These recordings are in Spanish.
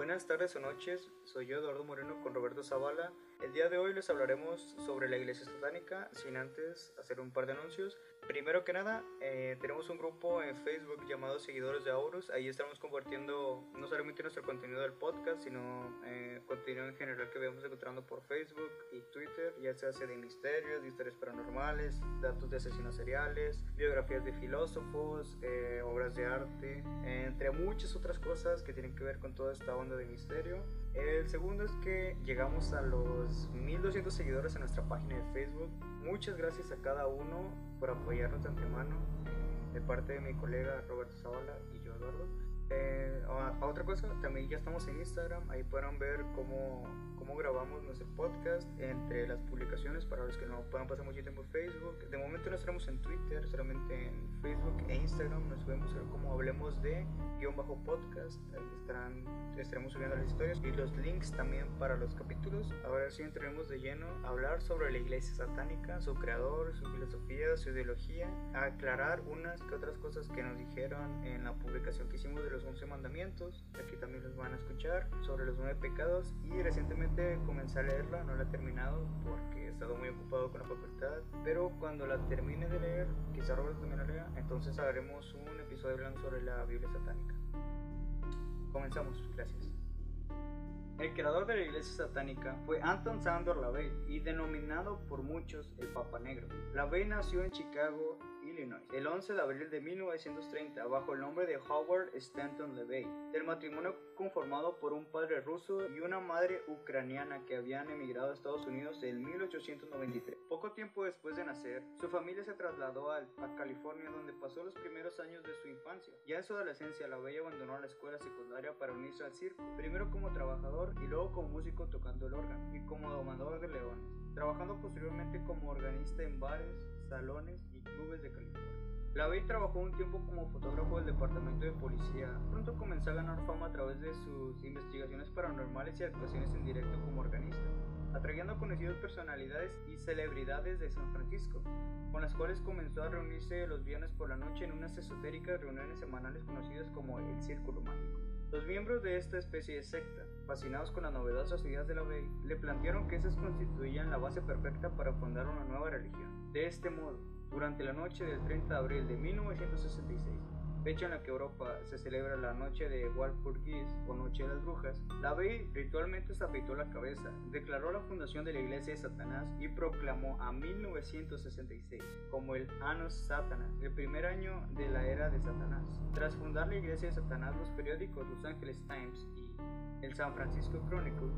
Buenas tardes o noches, soy yo Eduardo Moreno con Roberto Zavala. El día de hoy les hablaremos sobre la iglesia satánica, sin antes hacer un par de anuncios. Primero que nada, eh, tenemos un grupo en Facebook llamado Seguidores de Aurus. Ahí estamos compartiendo no solamente nuestro contenido del podcast, sino eh, contenido en general que vemos encontrando por Facebook y Twitter, ya sea de misterios, de historias paranormales, datos de asesinos seriales, biografías de filósofos, eh, obras de arte, entre muchas otras cosas que tienen que ver con toda esta onda de misterio. El segundo es que llegamos a los 1200 seguidores en nuestra página de Facebook. Muchas gracias a cada uno por apoyarnos de antemano, de parte de mi colega Roberto Zavala y yo, Eduardo. Eh, a, otra cosa, también ya estamos en Instagram, ahí podrán ver cómo, cómo grabamos nuestro podcast entre las publicaciones para los que no puedan pasar mucho tiempo en Facebook. De momento no estaremos en Twitter, solamente en Facebook e Instagram nos podemos ver como hablemos de guion bajo podcast, ahí estarán, estaremos subiendo las historias y los links también para los capítulos. Ahora sí entraremos de lleno a hablar sobre la iglesia satánica, su creador, su filosofía, su ideología, a aclarar unas que otras cosas que nos dijeron en la publicación que hicimos de los 11 mandamientos, aquí también los van a escuchar, sobre los 9 pecados y recientemente comencé a leerla, no la he terminado porque he estado muy ocupado con la facultad, pero cuando la termine de leer, quizá Roberto también la lea, entonces haremos un episodio hablando sobre la Biblia satánica. Comenzamos, gracias. El creador de la iglesia satánica fue Anton Sandor LaVey y denominado por muchos el Papa Negro. LaVey nació en Chicago El 11 de abril de 1930 bajo el nombre de Howard Stanton LeVay, del matrimonio conformado por un padre ruso y una madre ucraniana que habían emigrado a Estados Unidos en 1893. Poco tiempo después de nacer, su familia se trasladó a, California donde pasó los primeros años de su infancia. Ya en su adolescencia, LaVey abandonó la escuela secundaria para unirse al circo, primero como trabajador y luego como músico tocando el órgano y como domador de leones, trabajando posteriormente como organista en bares, salones y clubes de California. LaVey trabajó un tiempo como fotógrafo del departamento de policía. Pronto comenzó a ganar fama a través de sus investigaciones paranormales y actuaciones en directo como organista, atrayendo a conocidas personalidades y celebridades de San Francisco, con las cuales comenzó a reunirse los viernes por la noche en unas esotéricas reuniones semanales conocidas como el Círculo Mágico. Los miembros de esta especie de secta, fascinados con las novedosas ideas de la Bey, le plantearon que esas constituían la base perfecta para fundar una nueva religión. De este modo, durante la noche del 30 de abril de 1966, fecha en la que Europa se celebra la noche de Walpurgis o Noche de las Brujas, la Bey ritualmente se afeitó la cabeza, declaró la fundación de la Iglesia de Satanás y proclamó a 1966 como el Annus Satanas, el primer año de la era de Satanás. Tras fundar la Iglesia de Satanás, los periódicos Los Angeles Times y el San Francisco Chronicle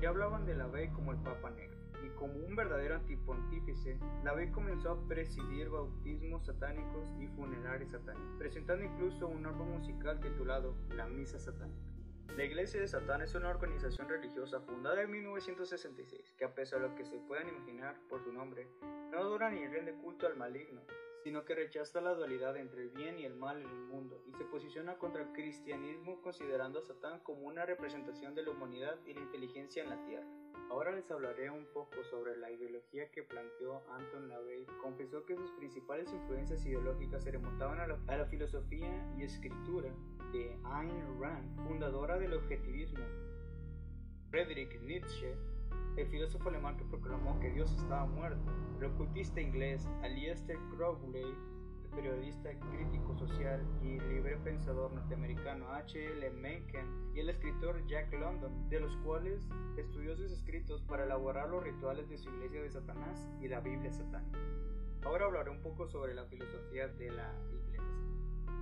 ya hablaban de la Bey como el Papa Negro y como un verdadero antipontífice, la comenzó a presidir bautismos satánicos y funerarios satánicos, presentando incluso un álbum musical titulado La Misa Satánica. La Iglesia de Satán es una organización religiosa fundada en 1966 que a pesar de lo que se puedan imaginar por su nombre, no adora ni rinde culto al maligno, sino que rechaza la dualidad entre el bien y el mal en el mundo y se posiciona contra el cristianismo considerando a Satán como una representación de la humanidad y la inteligencia en la tierra. Ahora les hablaré un poco sobre la ideología que planteó Anton LaVey. Confesó que sus principales influencias ideológicas se remontaban a la, a la filosofía y escritura de Ayn Rand, fundadora del objetivismo. Friedrich Nietzsche, el filósofo alemán que proclamó que Dios estaba muerto. El ocultista inglés Aleister Crowley, periodista crítico social y libre pensador norteamericano H.L. Mencken y el escritor Jack London, de los cuales estudió sus escritos para elaborar los rituales de su iglesia de Satanás y la Biblia satánica. Ahora hablaré un poco sobre la filosofía de la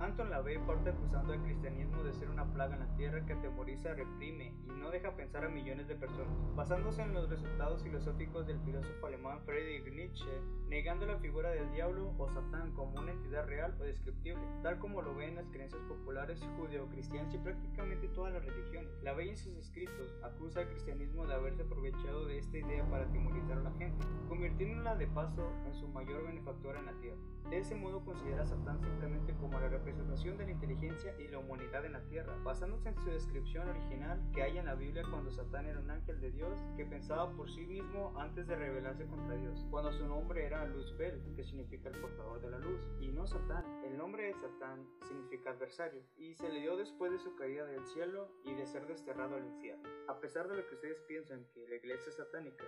Anton LaVey parte acusando al cristianismo de ser una plaga en la tierra que atemoriza, reprime y no deja pensar a millones de personas, basándose en los resultados filosóficos del filósofo alemán Friedrich Nietzsche, negando la figura del diablo o Satán como una entidad real o descriptible, tal como lo ven las creencias populares judeo-cristianas y prácticamente todas las religiones. LaVey en sus escritos acusa al cristianismo de haberse aprovechado de esta idea para atemorizar a la gente, convirtiéndola de paso en su mayor benefactor en la tierra. De ese modo considera a Satán simplemente representación de la inteligencia y la humanidad en la tierra, basándose en su descripción original que hay en la Biblia cuando Satán era un ángel de Dios que pensaba por sí mismo antes de rebelarse contra Dios, cuando su nombre era Luzbel, que significa el portador de la luz, y no Satán. El nombre de Satán significa adversario, y se le dio después de su caída del cielo y de ser desterrado al infierno. A pesar de lo que ustedes piensan que la iglesia satánica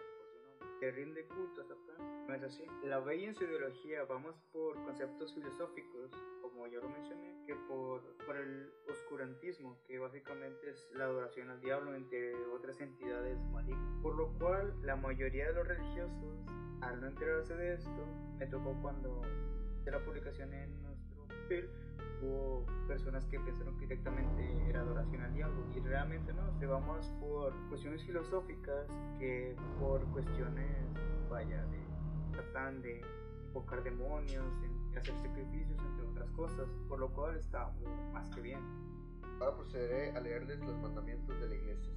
que rinde culto a Satán. No es así. La ve en su ideología va más por conceptos filosóficos, como ya lo mencioné, que por, por el oscurantismo, que básicamente es la adoración al diablo entre otras entidades malignas. Por lo cual, la mayoría de los religiosos, al no enterarse de esto, me tocó cuando hice la publicación en nuestro perfil, hubo personas que pensaron que directamente era adoración al diablo y realmente no, se va más por cuestiones filosóficas que por cuestiones, vaya, de tratar de invocar demonios, hacer sacrificios, entre otras cosas, por lo cual está más que bien. Ahora procederé a leerles los mandamientos de la iglesia.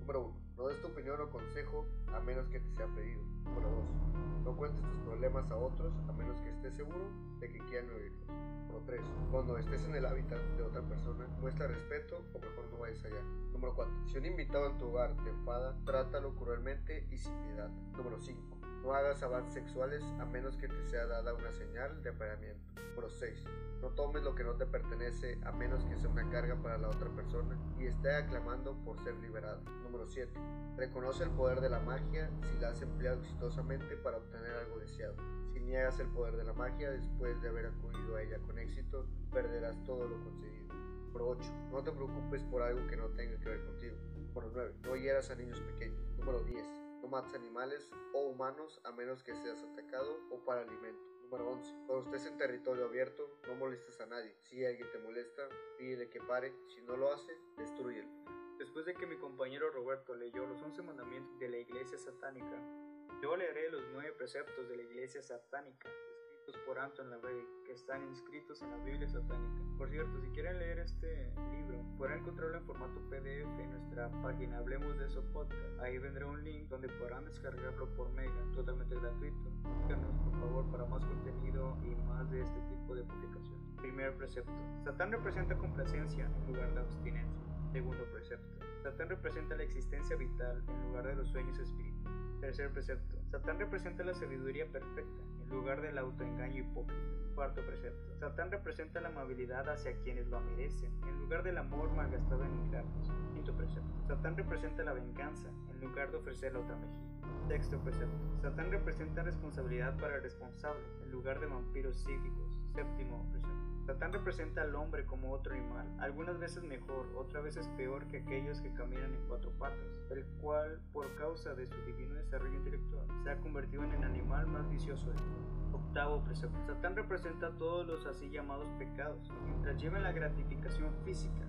Número 1. No des tu opinión o consejo a menos que te sea pedido. Número 2. No cuentes tus problemas a otros a menos que estés seguro de que quieran oírlos. 3. Cuando estés en el hábitat de otra persona, muestra respeto o mejor no vayas allá. Número 4. Si un invitado en tu hogar te enfada, trátalo cruelmente y sin piedad. Número 5. No hagas avances sexuales a menos que te sea dada una señal de apareamiento. Número 6. No tomes lo que no te pertenece a menos que sea una carga para la otra persona y esté aclamando por ser liberada. Número 7. Reconoce el poder de la magia si la has empleado exitosamente para obtener algo deseado. Si niegas el poder de la magia después de haber acudido a ella con éxito, perderás todo lo conseguido. Número 8. No te preocupes por algo que no tenga que ver contigo. Número 9. No hieras a niños pequeños. Número 10. No mates animales o humanos a menos que seas atacado o para alimento. Número 11. Cuando estés en territorio abierto, no molestes a nadie. Si alguien te molesta, pídele que pare. Si no lo hace, destruyelo. Después de que mi compañero Roberto leyó los 11 mandamientos de la iglesia satánica, yo leeré los nueve preceptos de la iglesia satánica, por Anton LaVey, que están inscritos en la Biblia satánica. Por cierto, si quieren leer este libro, podrán encontrarlo en formato PDF en nuestra página Hablemos de eso podcast. Ahí vendrá un link donde podrán descargarlo por mega, totalmente gratuito. Síganos por favor para más contenido y más de este tipo de publicaciones. Primer precepto. Satán representa complacencia en lugar de abstinencia. Segundo precepto. Satán representa la existencia vital en lugar de los sueños espirituales. Tercer precepto. Satán representa la sabiduría perfecta en lugar del autoengaño hipócrita. Cuarto precepto. Satán representa la amabilidad hacia quienes lo merecen en lugar del amor malgastado en ingratos. Quinto precepto. Satán representa la venganza en lugar de ofrecer la otra mejilla. Sexto precepto. Satán representa responsabilidad para el responsable en lugar de vampiros psíquicos. Séptimo precepto. Satán representa al hombre como otro animal, algunas veces mejor, otras veces peor que aquellos que caminan en cuatro patas, el cual, por causa de su divino desarrollo intelectual, se ha convertido en el animal más vicioso del mundo. Octavo precepto. Satán representa todos los así llamados pecados, mientras lleven la gratificación física,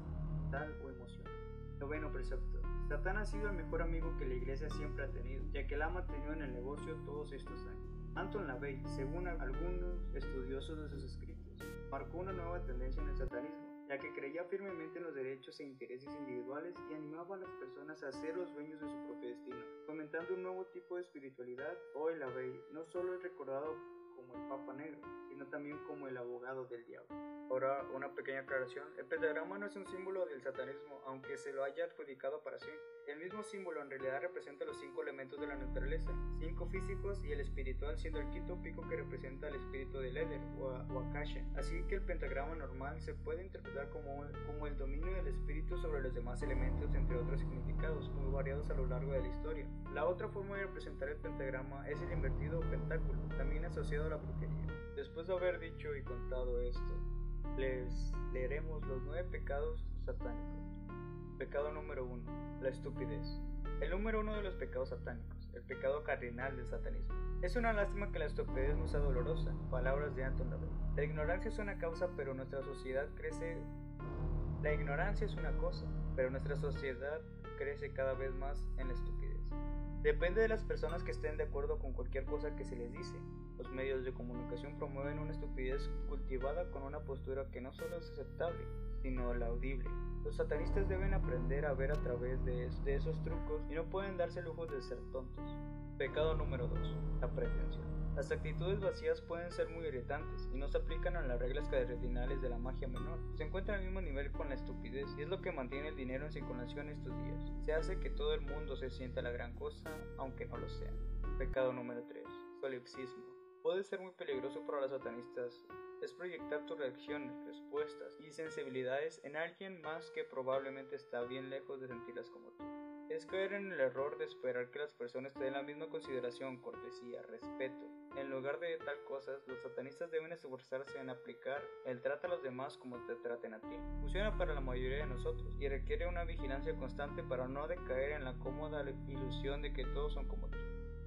tal o emocional. Noveno precepto. Satán ha sido el mejor amigo que la iglesia siempre ha tenido, ya que la ha mantenido en el negocio todos estos años. Anton LaVey, según algunos estudiosos de sus escritos, marcó una nueva tendencia en el satanismo, ya que creía firmemente en los derechos e intereses individuales y animaba a las personas a ser los dueños de su propio destino, fomentando un nuevo tipo de espiritualidad. Hoy la Bey no solo es recordado como el Papa Negro, sino también como el abogado del diablo. Ahora, una pequeña aclaración. El pentagrama no es un símbolo del satanismo, aunque se lo haya adjudicado para sí. El mismo símbolo en realidad representa los cinco elementos de la naturaleza, cinco físicos y el espiritual siendo el quinto pico que representa el espíritu del Éder o, Akasha. Así que el pentagrama normal se puede interpretar como, como el dominio del espíritu sobre los demás elementos, entre otros significados, muy variados a lo largo de la historia. La otra forma de representar el pentagrama es el invertido pentáculo, también asociado a la brujería. Después de haber dicho y contado esto, les leeremos los nueve pecados satánicos. Pecado número uno, la estupidez. El número uno de los pecados satánicos, el pecado cardinal del satanismo. Es una lástima que la estupidez no sea dolorosa, palabras de Anton LaVey. La ignorancia es una causa, pero nuestra sociedad crece... La ignorancia es una cosa, pero nuestra sociedad crece cada vez más en la estupidez. Depende de las personas que estén de acuerdo con cualquier cosa que se les dice. Los medios de comunicación promueven una estupidez cultivada con una postura que no solo es aceptable, sino la audible. Los satanistas deben aprender a ver a través de, esos trucos y no pueden darse lujos de ser tontos. Pecado número 2. La pretensión. Las actitudes vacías pueden ser muy irritantes y no se aplican a las reglas cardinales de la magia menor. Se encuentra al mismo nivel con la estupidez y es lo que mantiene el dinero en circulación estos días. Se hace que todo el mundo se sienta la gran cosa, aunque no lo sea. Pecado número 3. Solipsismo. Puede ser muy peligroso para los satanistas es proyectar tus reacciones, respuestas y sensibilidades en alguien más que probablemente está bien lejos de sentirlas como tú. Es caer en el error de esperar que las personas te den la misma consideración, cortesía, respeto. En lugar de tal cosas, los satanistas deben esforzarse en aplicar el trata a los demás como te traten a ti. Funciona para la mayoría de nosotros y requiere una vigilancia constante para no decaer en la cómoda ilusión de que todos son como tú.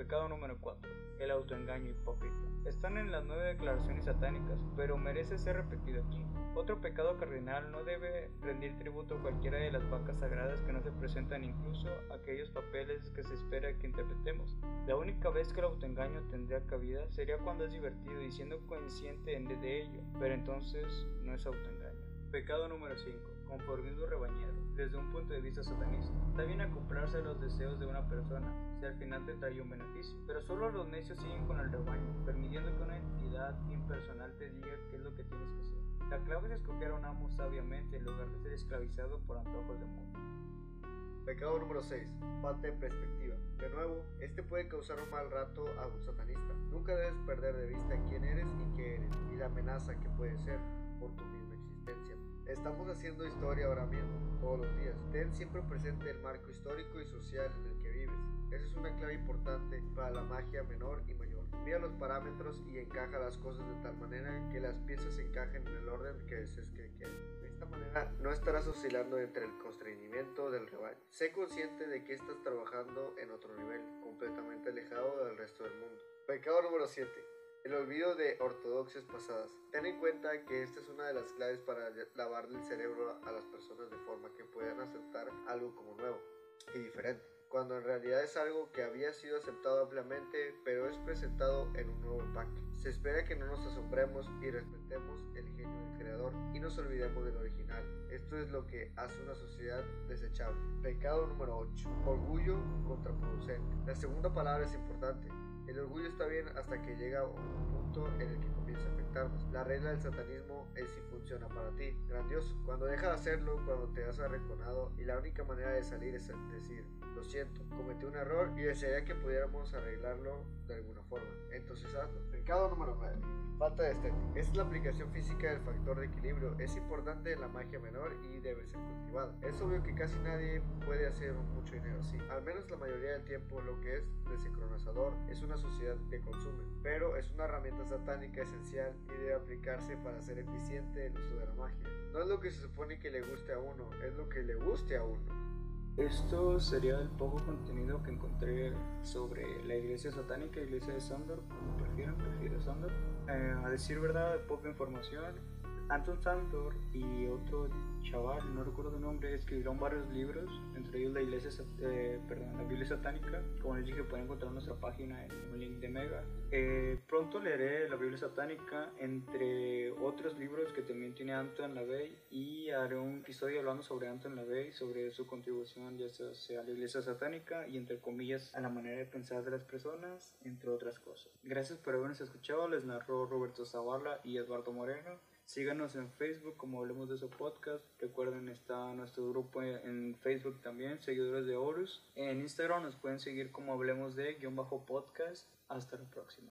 Pecado número 4. El autoengaño hipócrita. Están en las nueve declaraciones satánicas, pero merece ser repetido aquí. Otro pecado cardinal no debe rendir tributo a cualquiera de las vacas sagradas que no se presentan incluso aquellos papeles que se espera que interpretemos. La única vez que el autoengaño tendría cabida sería cuando es divertido y siendo consciente de ello, pero entonces no es autoengaño. Pecado número 5. Conformismo rebañero. Desde un punto de vista satanista. Está bien acoplarse a los deseos de una persona, si al final te trae un beneficio. Pero solo los necios siguen con el rebaño, permitiendo que una entidad impersonal te diga qué es lo que tienes que hacer. La clave es escoger a un amo sabiamente en lugar de ser esclavizado por antojos de mundo. Pecado número 6. Falta de perspectiva. De nuevo, este puede causar un mal rato a un satanista. Nunca debes perder de vista quién eres y qué eres, y la amenaza que puede ser por tu misma existencia. Estamos haciendo historia ahora mismo, todos los días. Ten siempre presente el marco histórico y social en el que vives. Esa es una clave importante para la magia menor y mayor. Mira los parámetros y encaja las cosas de tal manera que las piezas encajen en el orden que desees que queden. De esta manera no estarás oscilando entre el constreñimiento del rebaño. Sé consciente de que estás trabajando en otro nivel, completamente alejado del resto del mundo. Pecado número 7. El olvido de ortodoxias pasadas. Ten en cuenta que esta es una de las claves para lavarle el cerebro a las personas de forma que puedan aceptar algo como nuevo y diferente cuando en realidad es algo que había sido aceptado ampliamente, pero es presentado en un nuevo empaque. Se espera que no nos asombremos y respetemos el genio del creador y nos olvidemos del original. Esto es lo que hace una sociedad desechable. Pecado número 8. Orgullo contraproducente. La segunda palabra es importante. El orgullo está bien hasta que llega un punto en el que comienza a afectarnos. La regla del satanismo es si funciona para ti. Grandioso. Cuando deja de hacerlo, cuando te has arreconado y la única manera de salir es decir, lo siento, cometí un error y desearía que pudiéramos arreglarlo de alguna forma. Entonces hazlo. Pecado número 9. Falta de estética. Es la aplicación física del factor de equilibrio. Es importante en la magia menor y debe ser cultivada. Es obvio que casi nadie puede hacer mucho dinero así. Al menos la mayoría del tiempo lo que es desincronizador es una sociedad que consume. Pero es una herramienta satánica esencial y debe aplicarse para ser eficiente el uso de la magia. No es lo que se supone que le guste a uno, es lo que le guste a uno. Esto sería el poco contenido que encontré sobre la iglesia satánica, iglesia de Sandor, como prefieran, prefiero Sandor. Eh, a decir verdad, poca información. Anton Sandor y otro chaval, no recuerdo el nombre, escribieron varios libros, entre ellos la iglesia, eh, perdón, la Biblia satánica. Como les dije, pueden encontrar nuestra página en un link de Mega. Eh, pronto leeré la Biblia satánica, entre otros libros que también tiene Anton LaVey, y haré un episodio hablando sobre Anton LaVey, sobre su contribución ya sea a la iglesia satánica y entre comillas a la manera de pensar de las personas, entre otras cosas. Gracias por habernos escuchado, les narró Roberto Zavala y Eduardo Moreno. Síganos en Facebook como Hablemos de su podcast. Recuerden, está nuestro grupo en Facebook también, seguidores de Horus. En Instagram nos pueden seguir como Hablemos de guion bajo podcast. Hasta la próxima.